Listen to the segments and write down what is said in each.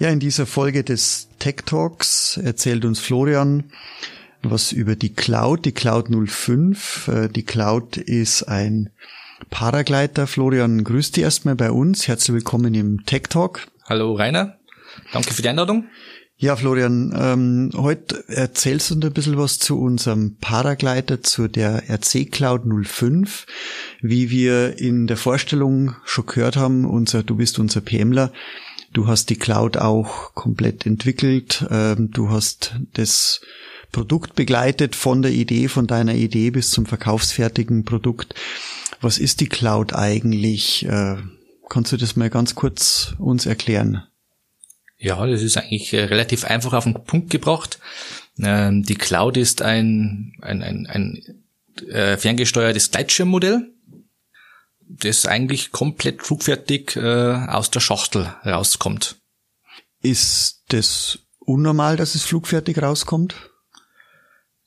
Ja, in dieser Folge des Tech Talks erzählt uns Florian was über die Cloud, die Cloud 05. Äh, die Cloud ist ein Paragleiter. Florian, grüß dich erstmal bei uns. Herzlich willkommen im Tech Talk. Hallo Rainer, danke für die Einladung. Ja, Florian, ähm, heute erzählst du uns ein bisschen was zu unserem Paragleiter, zu der RC Cloud 05. Wie wir in der Vorstellung schon gehört haben, unser, du bist unser PMler, Du hast die Cloud auch komplett entwickelt. Ähm, du hast das Produkt begleitet von der Idee, von deiner Idee bis zum verkaufsfertigen Produkt. Was ist die Cloud eigentlich? Äh, kannst du das mal ganz kurz uns erklären? Ja, das ist eigentlich äh, relativ einfach auf den Punkt gebracht. Ähm, die Cloud ist ein, ein, ein, ein äh, ferngesteuertes Gleitschirmmodell das eigentlich komplett flugfertig äh, aus der Schachtel rauskommt. Ist das unnormal, dass es flugfertig rauskommt?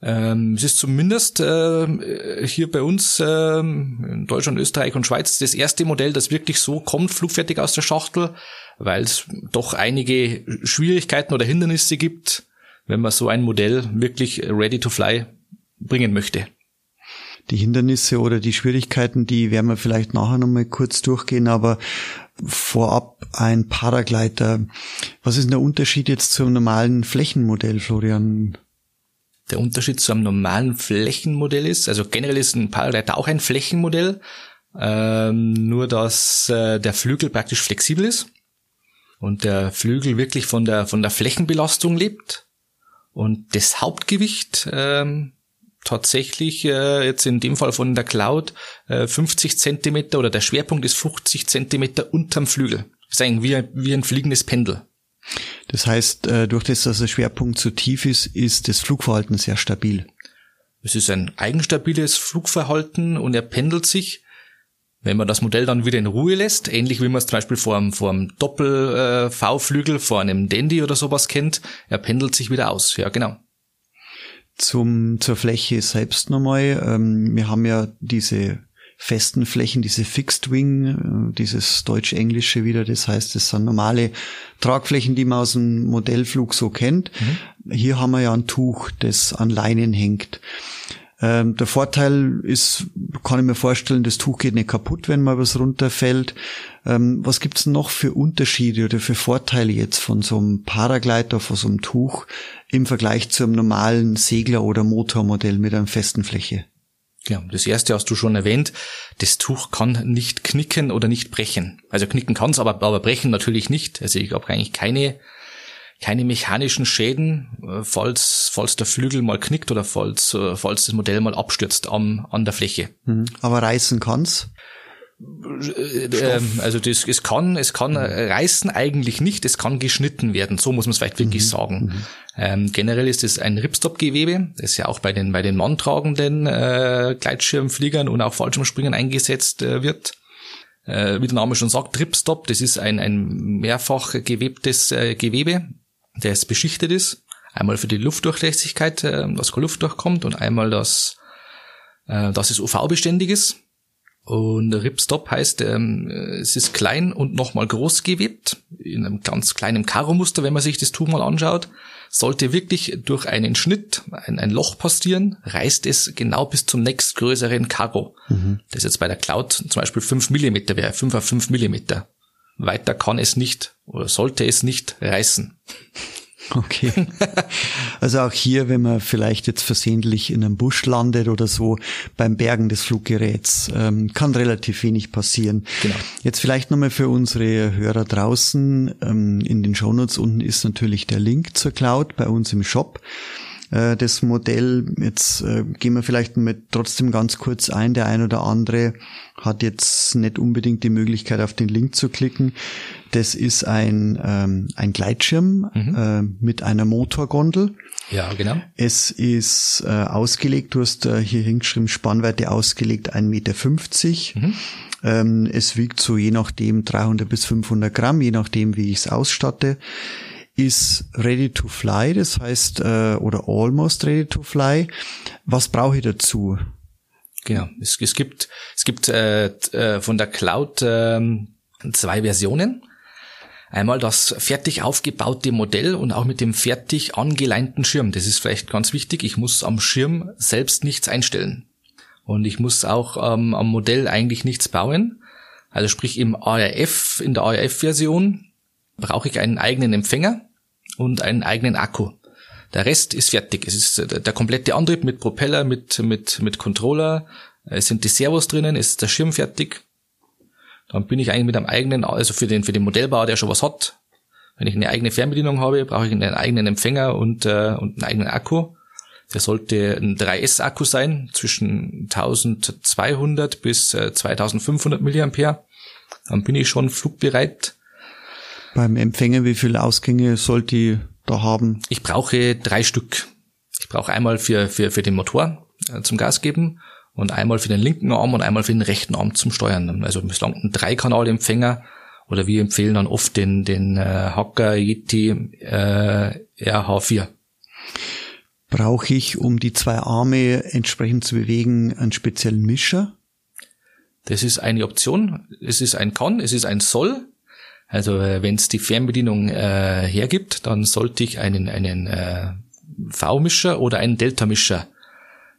Ähm, es ist zumindest äh, hier bei uns äh, in Deutschland, Österreich und Schweiz das erste Modell, das wirklich so kommt, flugfertig aus der Schachtel, weil es doch einige Schwierigkeiten oder Hindernisse gibt, wenn man so ein Modell wirklich ready to fly bringen möchte die Hindernisse oder die Schwierigkeiten, die werden wir vielleicht nachher nochmal kurz durchgehen, aber vorab ein Paragleiter. Was ist der Unterschied jetzt zum normalen Flächenmodell, Florian? Der Unterschied zu einem normalen Flächenmodell ist, also generell ist ein Paragleiter auch ein Flächenmodell, ähm, nur dass äh, der Flügel praktisch flexibel ist und der Flügel wirklich von der von der Flächenbelastung lebt und das Hauptgewicht ähm, tatsächlich äh, jetzt in dem Fall von der Cloud äh, 50 Zentimeter oder der Schwerpunkt ist 50 Zentimeter unterm Flügel. Das ist eigentlich wie, wie ein fliegendes Pendel. Das heißt, äh, durch das, dass der Schwerpunkt zu tief ist, ist das Flugverhalten sehr stabil. Es ist ein eigenstabiles Flugverhalten und er pendelt sich, wenn man das Modell dann wieder in Ruhe lässt, ähnlich wie man es zum Beispiel vor einem, vor einem Doppel-V-Flügel, äh, vor einem Dandy oder sowas kennt, er pendelt sich wieder aus. Ja, genau zum, zur Fläche selbst nochmal. Ähm, wir haben ja diese festen Flächen, diese Fixed Wing, äh, dieses Deutsch-Englische wieder, das heißt, das sind normale Tragflächen, die man aus dem Modellflug so kennt. Mhm. Hier haben wir ja ein Tuch, das an Leinen hängt. Ähm, der Vorteil ist, kann ich mir vorstellen, das Tuch geht nicht kaputt, wenn mal was runterfällt. Ähm, was gibt's noch für Unterschiede oder für Vorteile jetzt von so einem Paragleiter, von so einem Tuch im Vergleich zu einem normalen Segler- oder Motormodell mit einer festen Fläche? Ja, das erste hast du schon erwähnt. Das Tuch kann nicht knicken oder nicht brechen. Also knicken kann's, aber, aber brechen natürlich nicht. Also ich habe eigentlich keine keine mechanischen Schäden, äh, falls, falls der Flügel mal knickt oder falls, äh, falls das Modell mal abstürzt am, an der Fläche. Mhm. Aber reißen kann's? Äh, ähm, also das, es kann, es kann mhm. reißen eigentlich nicht, es kann geschnitten werden, so muss man es vielleicht wirklich mhm. sagen. Mhm. Ähm, generell ist es ein Ripstop-Gewebe, das ja auch bei den, bei den manntragenden äh, Gleitschirmfliegern und auch Fallschirmspringern eingesetzt äh, wird. Äh, wie der Name schon sagt, Ripstop, das ist ein, ein mehrfach gewebtes äh, Gewebe, das beschichtet ist. Einmal für die Luftdurchlässigkeit, äh, dass keine Luft durchkommt und einmal, dass, äh, dass es UV-beständig ist. Und Ripstop heißt, ähm, es ist klein und nochmal groß gewebt, in einem ganz kleinen Karo-Muster, wenn man sich das Tuch mal anschaut. Sollte wirklich durch einen Schnitt ein, ein Loch passieren, reißt es genau bis zum nächstgrößeren Karo. Mhm. Das jetzt bei der Cloud zum Beispiel 5 Millimeter wäre, 5 auf 5 Millimeter. Weiter kann es nicht oder sollte es nicht reißen. Okay. Also auch hier, wenn man vielleicht jetzt versehentlich in einem Busch landet oder so beim Bergen des Fluggeräts, ähm, kann relativ wenig passieren. Genau. Jetzt vielleicht nochmal für unsere Hörer draußen. Ähm, in den Shownotes unten ist natürlich der Link zur Cloud bei uns im Shop. Äh, das Modell. Jetzt äh, gehen wir vielleicht mit trotzdem ganz kurz ein. Der ein oder andere hat jetzt nicht unbedingt die Möglichkeit, auf den Link zu klicken. Das ist ein, ähm, ein Gleitschirm mhm. äh, mit einer Motorgondel. Ja, genau. Es ist äh, ausgelegt, du hast äh, hier hingeschrieben, Spannweite ausgelegt 1,50 Meter. Mhm. Ähm, es wiegt so je nachdem 300 bis 500 Gramm, je nachdem, wie ich es ausstatte ist ready to fly, das heißt, äh, oder almost ready to fly. Was brauche ich dazu? Genau, es, es gibt, es gibt äh, äh, von der Cloud äh, zwei Versionen. Einmal das fertig aufgebaute Modell und auch mit dem fertig angeleinten Schirm. Das ist vielleicht ganz wichtig. Ich muss am Schirm selbst nichts einstellen. Und ich muss auch ähm, am Modell eigentlich nichts bauen. Also sprich im ARF, in der ARF-Version brauche ich einen eigenen Empfänger und einen eigenen Akku. Der Rest ist fertig. Es ist äh, der komplette Antrieb mit Propeller, mit, mit, mit Controller. Es sind die Servos drinnen, es ist der Schirm fertig. Dann bin ich eigentlich mit einem eigenen, also für den, für den Modellbauer, der schon was hat. Wenn ich eine eigene Fernbedienung habe, brauche ich einen eigenen Empfänger und, äh, und einen eigenen Akku. Der sollte ein 3S-Akku sein, zwischen 1200 bis äh, 2500 mAh. Dann bin ich schon flugbereit. Beim Empfänger, wie viele Ausgänge sollte ich da haben? Ich brauche drei Stück. Ich brauche einmal für, für, für den Motor äh, zum Gas geben und einmal für den linken Arm und einmal für den rechten Arm zum Steuern. Also bislang ein Dreikanalempfänger oder wir empfehlen dann oft den, den äh, Hacker Yeti äh, RH4. Brauche ich, um die zwei Arme entsprechend zu bewegen, einen speziellen Mischer? Das ist eine Option. Es ist ein Kann, es ist ein Soll. Also äh, wenn es die Fernbedienung äh, hergibt, dann sollte ich einen, einen äh, V-Mischer oder einen Delta-Mischer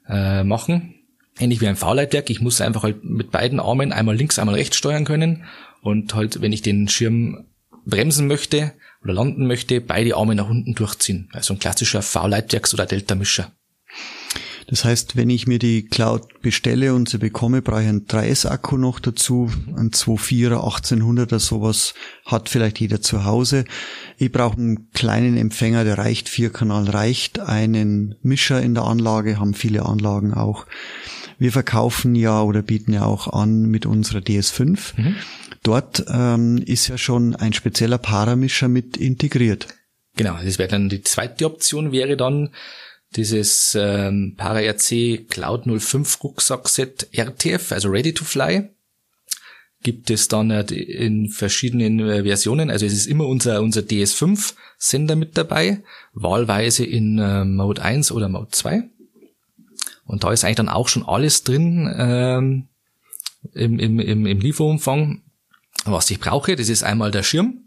äh, machen. Ähnlich wie ein V-Leitwerk. Ich muss einfach halt mit beiden Armen einmal links, einmal rechts steuern können. Und halt, wenn ich den Schirm bremsen möchte oder landen möchte, beide Arme nach unten durchziehen. Also ein klassischer V-Leitwerks- oder Delta-Mischer. Das heißt, wenn ich mir die Cloud bestelle und sie bekomme, brauche ich einen 3S-Akku noch dazu, ein 2.4er, 1800er, sowas hat vielleicht jeder zu Hause. Ich brauche einen kleinen Empfänger, der reicht, vier Kanal reicht, einen Mischer in der Anlage, haben viele Anlagen auch. Wir verkaufen ja oder bieten ja auch an mit unserer DS5. Mhm. Dort ähm, ist ja schon ein spezieller Paramischer mit integriert. Genau, das wäre dann die zweite Option, wäre dann dieses ähm, ParaRC Cloud 05 Rucksackset RTF, also Ready to Fly, gibt es dann äh, in verschiedenen äh, Versionen. Also es ist immer unser, unser DS5 Sender mit dabei, wahlweise in äh, Mode 1 oder Mode 2. Und da ist eigentlich dann auch schon alles drin ähm, im, im, im Lieferumfang, was ich brauche. Das ist einmal der Schirm.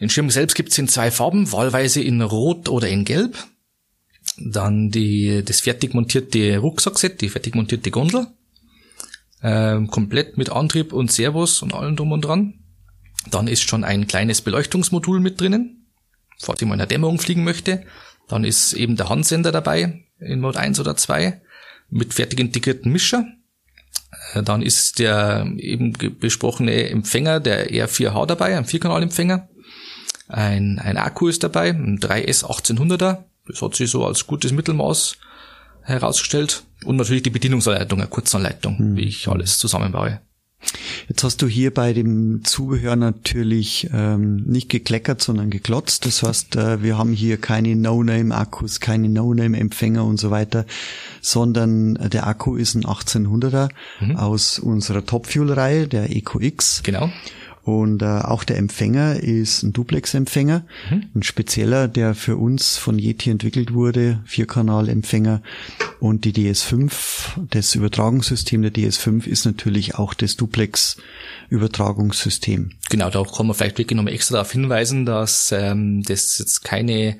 Den Schirm selbst gibt es in zwei Farben, wahlweise in Rot oder in Gelb. Dann die, das fertig montierte Rucksackset, die fertig montierte Gondel. Ähm, komplett mit Antrieb und Servos und allem drum und dran. Dann ist schon ein kleines Beleuchtungsmodul mit drinnen, falls ich mal in der Dämmerung fliegen möchte. Dann ist eben der Handsender dabei in Mode 1 oder 2 mit fertig integrierten Mischer. Äh, dann ist der eben besprochene Empfänger, der R4H dabei, ein Vierkanalempfänger. Ein, ein Akku ist dabei, ein 3S 1800er das hat sich so als gutes Mittelmaß herausgestellt. Und natürlich die Bedienungsanleitung, eine Kurzanleitung, hm. wie ich alles zusammenbaue. Jetzt hast du hier bei dem Zubehör natürlich ähm, nicht gekleckert, sondern geklotzt. Das heißt, äh, wir haben hier keine No-Name-Akkus, keine No-Name-Empfänger und so weiter, sondern der Akku ist ein 1800er mhm. aus unserer Top-Fuel-Reihe, der EcoX. Genau. Und äh, auch der Empfänger ist ein Duplex-Empfänger, mhm. ein spezieller, der für uns von Yeti entwickelt wurde, Vierkanal-Empfänger. Und die DS5, das Übertragungssystem der DS5 ist natürlich auch das Duplex-Übertragungssystem. Genau, da kann man vielleicht wirklich nochmal extra darauf hinweisen, dass ähm, das jetzt keine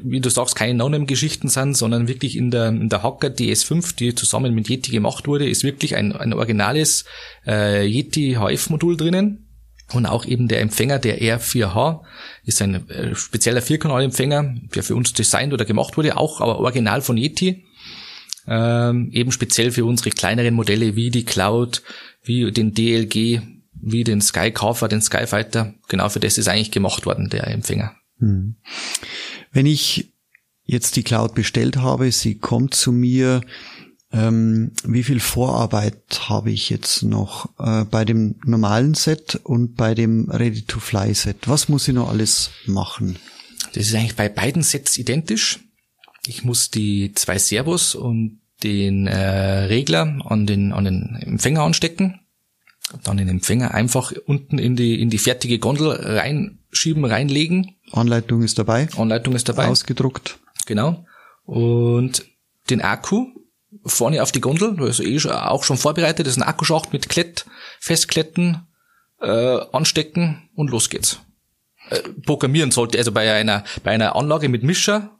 wie du sagst, keine No-Name-Geschichten sind, sondern wirklich in der, in der Hacker DS5, die zusammen mit Yeti gemacht wurde, ist wirklich ein, ein originales äh, Yeti HF-Modul drinnen. Und auch eben der Empfänger, der R4H, ist ein äh, spezieller Vierkanalempfänger, der für uns designt oder gemacht wurde, auch aber original von Yeti. Ähm, eben speziell für unsere kleineren Modelle wie die Cloud, wie den DLG, wie den Skycarver, den Skyfighter. Genau für das ist eigentlich gemacht worden, der Empfänger. Hm. Wenn ich jetzt die Cloud bestellt habe, sie kommt zu mir, ähm, wie viel Vorarbeit habe ich jetzt noch äh, bei dem normalen Set und bei dem Ready-to-Fly-Set? Was muss ich noch alles machen? Das ist eigentlich bei beiden Sets identisch. Ich muss die zwei Servos und den äh, Regler an den, an den Empfänger anstecken, dann den Empfänger einfach unten in die, in die fertige Gondel reinschieben, reinlegen. Anleitung ist dabei. Anleitung ist dabei. Ausgedruckt. Genau. Und den Akku vorne auf die Gondel, also eh auch schon vorbereitet, das ist ein Akkuschacht mit Klett, Festkletten, äh, anstecken und los geht's. Äh, programmieren sollte, also bei einer, bei einer Anlage mit Mischer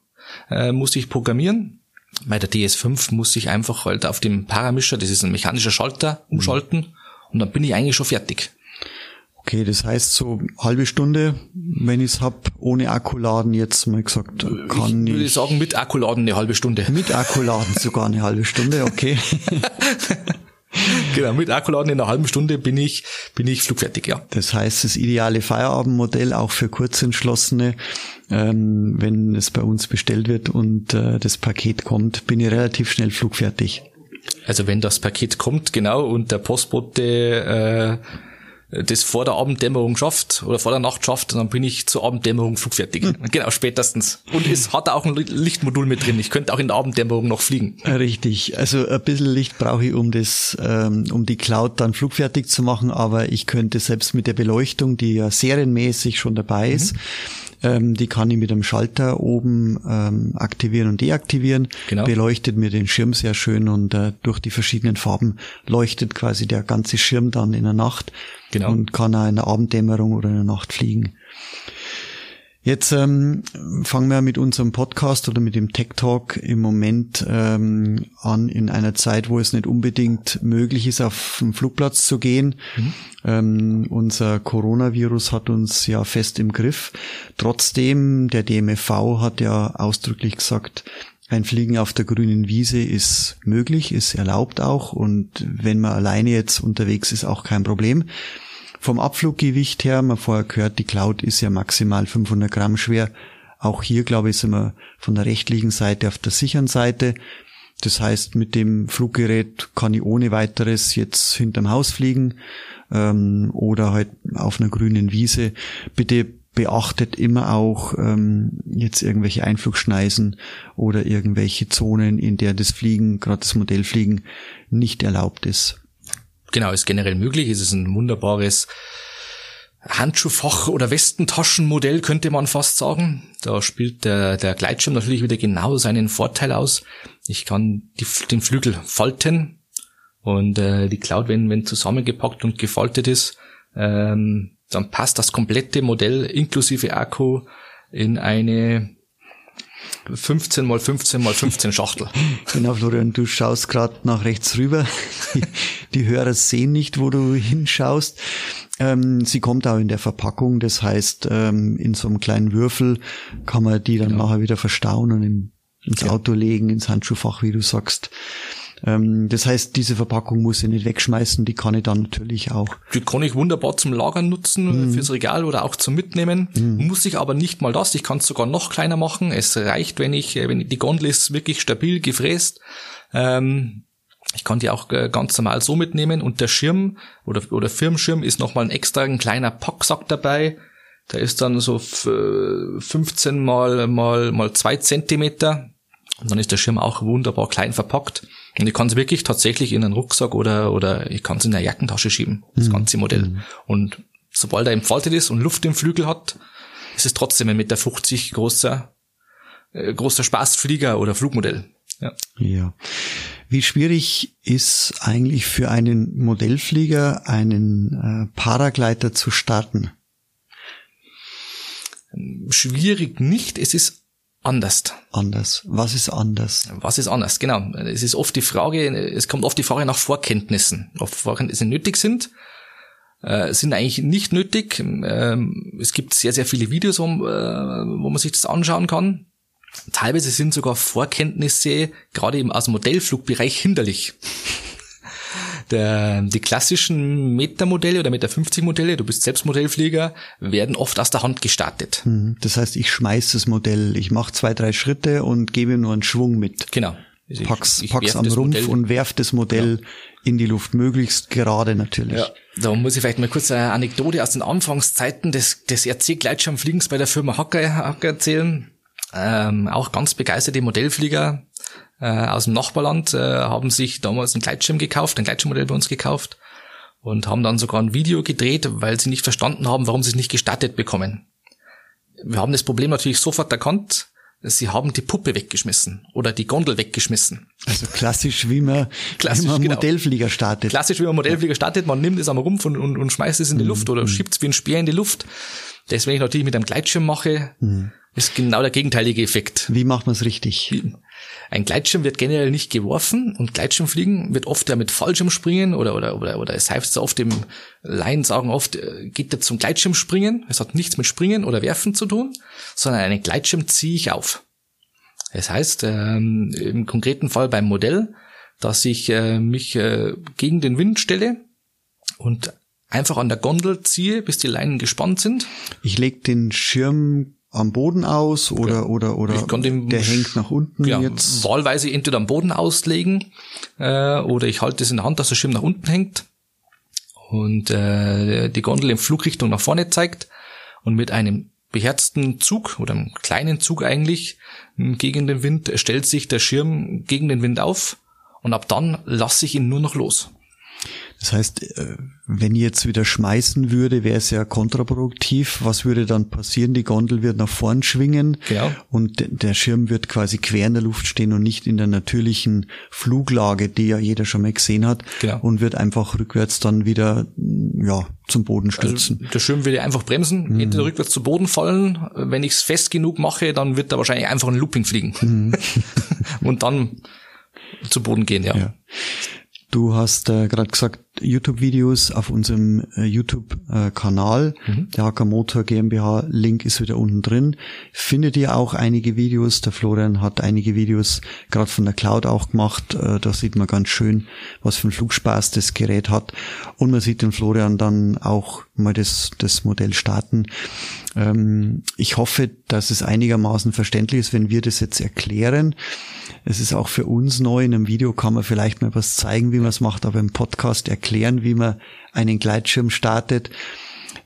äh, muss ich programmieren. Bei der DS5 muss ich einfach halt auf dem Paramischer, das ist ein mechanischer Schalter, umschalten mhm. und dann bin ich eigentlich schon fertig. Okay, das heißt so halbe Stunde, wenn ich es hab, ohne Akkuladen jetzt mal gesagt, kann ich. Würde ich sagen, mit Akkuladen eine halbe Stunde. Mit Akkuladen sogar eine halbe Stunde, okay. genau, mit Akkuladen in einer halben Stunde bin ich, bin ich flugfertig, ja. Das heißt, das ideale Feierabendmodell auch für Kurzentschlossene, ähm, wenn es bei uns bestellt wird und äh, das Paket kommt, bin ich relativ schnell flugfertig. Also wenn das Paket kommt, genau, und der Postbote äh, das vor der Abenddämmerung schafft oder vor der Nacht schafft, dann bin ich zur Abenddämmerung flugfertig. Mhm. Genau, spätestens. Und es hat auch ein Lichtmodul mit drin. Ich könnte auch in der Abenddämmerung noch fliegen. Richtig. Also ein bisschen Licht brauche ich, um das, ähm, um die Cloud dann flugfertig zu machen, aber ich könnte selbst mit der Beleuchtung, die ja serienmäßig schon dabei mhm. Ähm, die kann ich mit einem Schalter oben ähm, aktivieren und deaktivieren. Genau. Beleuchtet mir den Schirm sehr schön und äh, durch die verschiedenen Farben leuchtet quasi der ganze Schirm dann in der Nacht genau. und kann auch in der Abenddämmerung oder in der Nacht fliegen. Jetzt ähm, fangen wir mit unserem Podcast oder mit dem Tech Talk im Moment ähm, an in einer Zeit, wo es nicht unbedingt möglich ist, auf den Flugplatz zu gehen. Mhm. Ähm, unser Coronavirus hat uns ja fest im Griff. Trotzdem, der DMFV hat ja ausdrücklich gesagt, ein Fliegen auf der grünen Wiese ist möglich, ist erlaubt auch und wenn man alleine jetzt unterwegs ist, auch kein Problem. Vom Abfluggewicht her, man vorher gehört, die Cloud ist ja maximal 500 Gramm schwer. Auch hier, glaube ich, sind wir von der rechtlichen Seite auf der sicheren Seite. Das heißt, mit dem Fluggerät kann ich ohne weiteres jetzt hinterm Haus fliegen ähm, oder halt auf einer grünen Wiese. Bitte beachtet immer auch ähm, jetzt irgendwelche Einflugschneisen oder irgendwelche Zonen, in der das Fliegen, gerade das Modellfliegen, nicht erlaubt ist. Genau, ist generell möglich. Es ist ein wunderbares Handschuhfach oder Westentaschenmodell, könnte man fast sagen. Da spielt der, der Gleitschirm natürlich wieder genau seinen Vorteil aus. Ich kann die, den Flügel falten und äh, die Cloud, wenn, wenn zusammengepackt und gefaltet ist, ähm, dann passt das komplette Modell inklusive Akku in eine 15 mal 15 mal 15 Schachtel. Genau, Florian, du schaust gerade nach rechts rüber. Die, die, Hörer sehen nicht, wo du hinschaust. Ähm, sie kommt auch in der Verpackung, das heißt, ähm, in so einem kleinen Würfel kann man die dann genau. nachher wieder verstauen und in, ins ja. Auto legen, ins Handschuhfach, wie du sagst. Ähm, das heißt, diese Verpackung muss ich nicht wegschmeißen, die kann ich dann natürlich auch. Die kann ich wunderbar zum Lagern nutzen, mhm. fürs Regal oder auch zum Mitnehmen. Mhm. Muss ich aber nicht mal das, ich kann es sogar noch kleiner machen. Es reicht, wenn ich, wenn die Gondel ist wirklich stabil gefräst. Ähm, ich kann die auch äh, ganz normal so mitnehmen und der Schirm oder, oder Firmenschirm ist nochmal ein extra ein kleiner Packsack dabei. Der ist dann so 15 mal mal mal zwei Zentimeter und dann ist der Schirm auch wunderbar klein verpackt. Und ich kann es wirklich tatsächlich in einen Rucksack oder, oder ich kann es in eine Jackentasche schieben, das mhm. ganze Modell. Mhm. Und sobald er entfaltet ist und Luft im Flügel hat, ist es trotzdem ein Meter 50 großer, äh, großer Spaßflieger oder Flugmodell. Ja. ja. Wie schwierig ist eigentlich für einen Modellflieger einen äh, Paragleiter zu starten? Schwierig nicht. Es ist anders. Anders. Was ist anders? Was ist anders? Genau. Es ist oft die Frage, es kommt oft die Frage nach Vorkenntnissen. Ob Vorkenntnisse nötig sind, äh, sind eigentlich nicht nötig. Ähm, es gibt sehr, sehr viele Videos, wo, äh, wo man sich das anschauen kann. Teilweise sind sogar Vorkenntnisse gerade eben aus dem Modellflugbereich hinderlich. Der, die klassischen Meter-Modelle oder Meter 50 Modelle, du bist selbst Modellflieger, werden oft aus der Hand gestartet. Mhm. Das heißt, ich schmeiß das Modell, ich mache zwei, drei Schritte und gebe nur einen Schwung mit. Genau. Also pack's, ich, ich pack's am Rumpf Modell. und werf das Modell ja. in die Luft, möglichst gerade natürlich. Ja. Da muss ich vielleicht mal kurz eine Anekdote aus den Anfangszeiten des, des RC-Gleitschirmfliegens bei der Firma Hacker, Hacker erzählen. Ähm, auch ganz begeisterte Modellflieger äh, aus dem Nachbarland äh, haben sich damals einen Gleitschirm gekauft, ein Gleitschirmmodell bei uns gekauft und haben dann sogar ein Video gedreht, weil sie nicht verstanden haben, warum sie es nicht gestattet bekommen. Wir haben das Problem natürlich sofort erkannt. Sie haben die Puppe weggeschmissen oder die Gondel weggeschmissen. Also klassisch, wie man, klassisch, wie man genau. Modellflieger startet. Klassisch, wie man Modellflieger startet. Man nimmt es am Rumpf und, und, und schmeißt es in die mhm. Luft oder mhm. schiebt es wie ein Speer in die Luft. Das, wenn ich natürlich mit einem Gleitschirm mache, mhm. ist genau der gegenteilige Effekt. Wie macht man es richtig? Ein Gleitschirm wird generell nicht geworfen und Gleitschirmfliegen wird oft ja mit Fallschirmspringen oder, oder, oder, oder es heißt oft im Laien sagen oft, äh, geht er zum Gleitschirmspringen. Es hat nichts mit Springen oder Werfen zu tun, sondern einen Gleitschirm ziehe ich auf. Das heißt, ähm, im konkreten Fall beim Modell, dass ich äh, mich äh, gegen den Wind stelle und einfach an der Gondel ziehe, bis die Leinen gespannt sind. Ich lege den Schirm am Boden aus oder ja. oder oder den, der hängt nach unten ja, jetzt wahlweise entweder am Boden auslegen äh, oder ich halte es in der Hand, dass der Schirm nach unten hängt und äh, die Gondel in Flugrichtung nach vorne zeigt und mit einem beherzten Zug oder einem kleinen Zug eigentlich gegen den Wind stellt sich der Schirm gegen den Wind auf und ab dann lasse ich ihn nur noch los. Das heißt, äh, wenn ich jetzt wieder schmeißen würde, wäre es ja kontraproduktiv. Was würde dann passieren? Die Gondel wird nach vorn schwingen genau. und der Schirm wird quasi quer in der Luft stehen und nicht in der natürlichen Fluglage, die ja jeder schon mal gesehen hat genau. und wird einfach rückwärts dann wieder ja, zum Boden also stürzen. Also der Schirm würde einfach bremsen, mhm. entweder rückwärts zu Boden fallen. Wenn ich es fest genug mache, dann wird er wahrscheinlich einfach ein Looping fliegen mhm. und dann zu Boden gehen, ja. ja. Du hast äh, gerade gesagt, YouTube-Videos auf unserem äh, YouTube-Kanal, mhm. der HK Motor GmbH, Link ist wieder unten drin. Findet ihr auch einige Videos, der Florian hat einige Videos gerade von der Cloud auch gemacht, äh, da sieht man ganz schön, was für ein Flugspaß das Gerät hat und man sieht den Florian dann auch mal das, das Modell starten. Ähm, ich hoffe, dass es einigermaßen verständlich ist, wenn wir das jetzt erklären. Es ist auch für uns neu. In einem Video kann man vielleicht mal was zeigen, wie man es macht, aber im Podcast erklären, wie man einen Gleitschirm startet,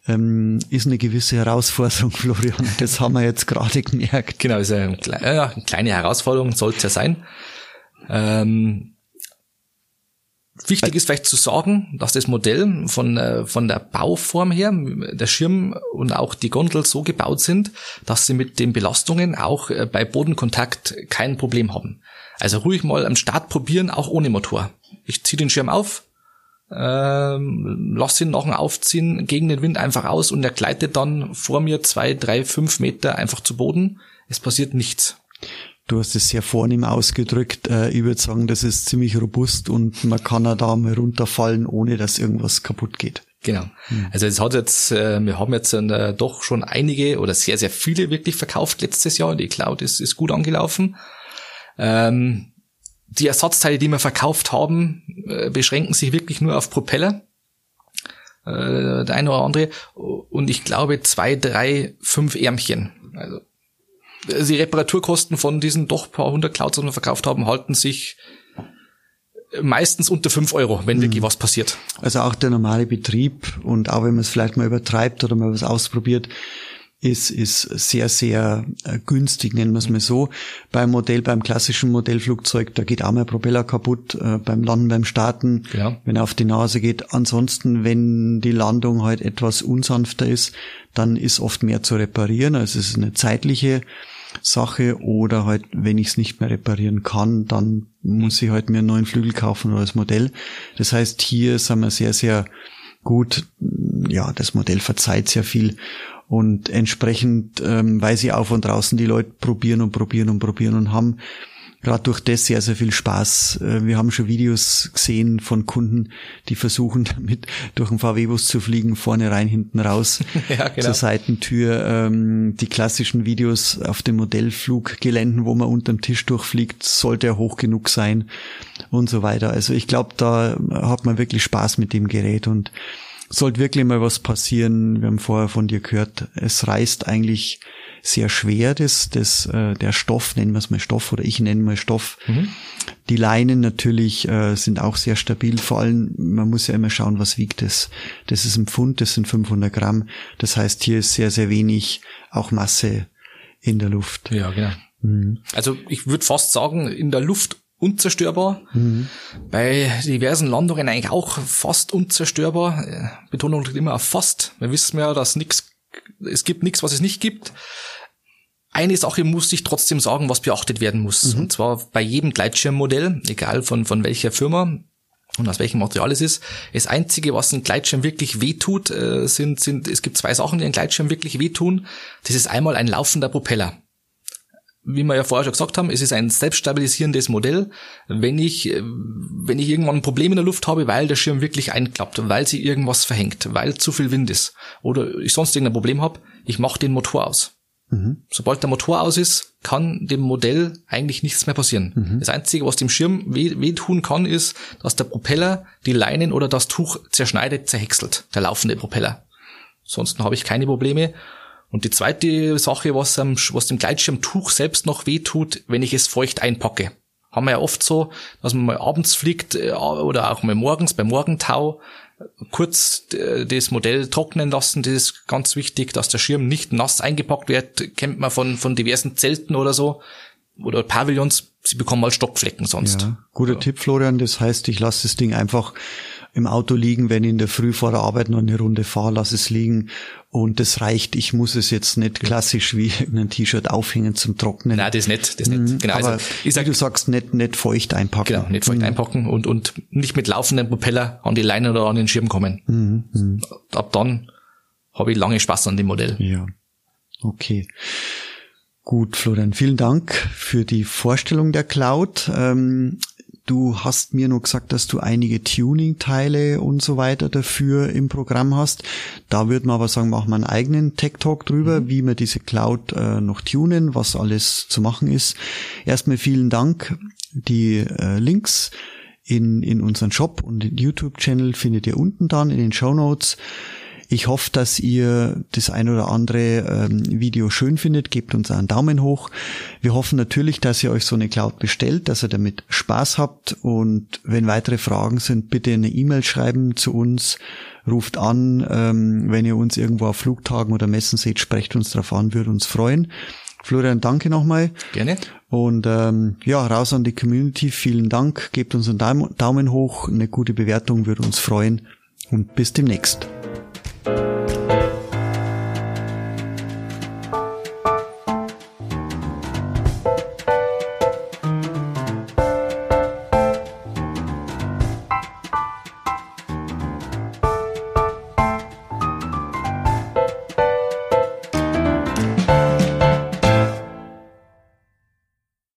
ähm, ist eine gewisse Herausforderung, Florian. Das haben wir jetzt gerade gemerkt. Genau, ist eine, eine kleine Herausforderung, soll es ja sein. Ähm, Wichtig ist vielleicht zu sagen, dass das Modell von, äh, von der Bauform her, der Schirm und auch die Gondel so gebaut sind, dass sie mit den Belastungen auch äh, bei Bodenkontakt kein Problem haben. Also ruhig mal am Start probieren, auch ohne Motor. Ich ziehe den Schirm auf, ähm, lass ihn nach dem Aufziehen gegen den Wind einfach aus und er gleitet dann vor mir zwei, drei, fünf Meter einfach zu Boden. Es passiert nichts. Du hast es sehr vornehm ausgedrückt. Äh, ich würde sagen, das ist ziemlich robust und man kann da mal runterfallen, ohne dass irgendwas kaputt geht. Genau. Hm. Also es hat jetzt, äh, wir haben jetzt äh, doch schon einige oder sehr, sehr viele wirklich verkauft letztes Jahr. Die Cloud ist, ist gut angelaufen. Ähm, die Ersatzteile, die wir verkauft haben, beschränken sich wirklich nur auf Propeller. der eine oder andere. Und ich glaube zwei, drei, fünf Ärmchen. Also die Reparaturkosten von diesen doch paar hundert Clouds, die wir verkauft haben, halten sich meistens unter fünf Euro, wenn wirklich mhm. was passiert. Also auch der normale Betrieb und auch wenn man es vielleicht mal übertreibt oder mal was ausprobiert, ist, ist sehr, sehr äh, günstig, nennen wir es mal so. Beim Modell, beim klassischen Modellflugzeug, da geht auch mal Propeller kaputt, äh, beim Landen, beim Starten, genau. wenn er auf die Nase geht. Ansonsten, wenn die Landung halt etwas unsanfter ist, dann ist oft mehr zu reparieren. Also es ist eine zeitliche Sache oder halt, wenn ich es nicht mehr reparieren kann, dann muss ich halt mir einen neuen Flügel kaufen oder das Modell. Das heißt, hier sind wir sehr, sehr gut. Ja, das Modell verzeiht sehr viel und entsprechend ähm, weiß ich auch von draußen, die Leute probieren und probieren und probieren und haben gerade durch das sehr, sehr viel Spaß. Äh, wir haben schon Videos gesehen von Kunden, die versuchen damit durch den VW-Bus zu fliegen, vorne rein, hinten raus, ja, genau. zur Seitentür. Ähm, die klassischen Videos auf den Modellfluggeländen, wo man unterm Tisch durchfliegt, sollte er hoch genug sein und so weiter. Also ich glaube, da hat man wirklich Spaß mit dem Gerät und sollte wirklich mal was passieren. Wir haben vorher von dir gehört, es reißt eigentlich sehr schwer, das, das, äh, der Stoff, nennen wir es mal Stoff oder ich nenne mal Stoff. Mhm. Die Leinen natürlich äh, sind auch sehr stabil, vor allem, man muss ja immer schauen, was wiegt es. Das ist ein Pfund, das sind 500 Gramm. Das heißt, hier ist sehr, sehr wenig auch Masse in der Luft. Ja, genau. Mhm. Also ich würde fast sagen, in der Luft unzerstörbar. Mhm. Bei diversen Landungen eigentlich auch fast unzerstörbar. Äh, Betonung liegt immer auf fast. Wir wissen ja, dass nichts, es gibt nichts, was es nicht gibt. Eine Sache muss ich trotzdem sagen, was beachtet werden muss. Mhm. Und zwar bei jedem Gleitschirmmodell, egal von, von welcher Firma und aus welchem Material es ist. Das Einzige, was ein Gleitschirm wirklich wehtut, äh, sind, sind, es gibt zwei Sachen, die ein Gleitschirm wirklich wehtun. Das ist einmal ein laufender Propeller wie wir ja vorher schon gesagt haben, es ist ein selbststabilisierendes Modell. Wenn ich, äh, wenn ich irgendwann ein Problem in der Luft habe, weil der Schirm wirklich einklappt, weil sie irgendwas verhängt, weil zu viel Wind ist oder ich sonst irgendein Problem habe, ich mache den Motor aus. Mhm. Sobald der Motor aus ist, kann dem Modell eigentlich nichts mehr passieren. Mhm. Das Einzige, was dem Schirm weh, wehtun kann, ist, dass der Propeller die Leinen oder das Tuch zerschneidet, zerhäckselt, der laufende Propeller. Sonst habe ich keine Probleme. Und die zweite Sache, was, am, was dem Gleitschirmtuch selbst noch wehtut, wenn ich es feucht einpacke. Haben wir ja oft so, dass man mal abends fliegt äh, oder auch mal morgens bei Morgentau kurz äh, das Modell trocknen lassen. Das ist ganz wichtig, dass der Schirm nicht nass eingepackt wird. Kennt man von, von diversen Zelten oder so oder Pavillons. Sie bekommen mal Stockflecken sonst. Ja, guter ja. Tipp, Florian. Das heißt, ich lasse das Ding einfach im Auto liegen, wenn ich in der Früh vor der Arbeit noch eine Runde fahre, lass es liegen und das reicht. Ich muss es jetzt nicht klassisch wie ein T-Shirt aufhängen zum Trocknen. Nein, das nicht, das nicht. Mhm, genau, aber also, ich sag, wie du sagst, nicht, nicht feucht einpacken. Genau, nicht feucht mhm. einpacken und, und nicht mit laufenden Propeller an die Leine oder an den Schirm kommen. Mhm. mhm. Ab dann habe ich lange Spaß an dem Modell. Ja, okay. Gut, Florian, vielen Dank für die Vorstellung der Cloud. Ähm, Du hast mir nur gesagt, dass du einige Tuning-Teile und so weiter dafür im Programm hast. Da würde man aber sagen, machen wir einen eigenen Tech-Talk drüber, mhm. wie wir diese Cloud äh, noch tunen, was alles zu machen ist. Erstmal vielen Dank. Die äh, Links in, in unseren Shop und den YouTube-Channel findet ihr unten dann in den Show Notes. Ich hoffe, dass ihr das ein oder andere ähm, Video schön findet. Gebt uns einen Daumen hoch. Wir hoffen natürlich, dass ihr euch so eine Cloud bestellt, dass ihr damit Spaß habt. Und wenn weitere Fragen sind, bitte eine E-Mail schreiben zu uns. Ruft an, ähm, wenn ihr uns irgendwo auf Flugtagen oder Messen seht, sprecht uns darauf an, würde uns freuen. Florian, danke nochmal. Gerne. Und ähm, ja, raus an die Community. Vielen Dank. Gebt uns einen Daumen hoch. Eine gute Bewertung würde uns freuen. Und bis demnächst. thank you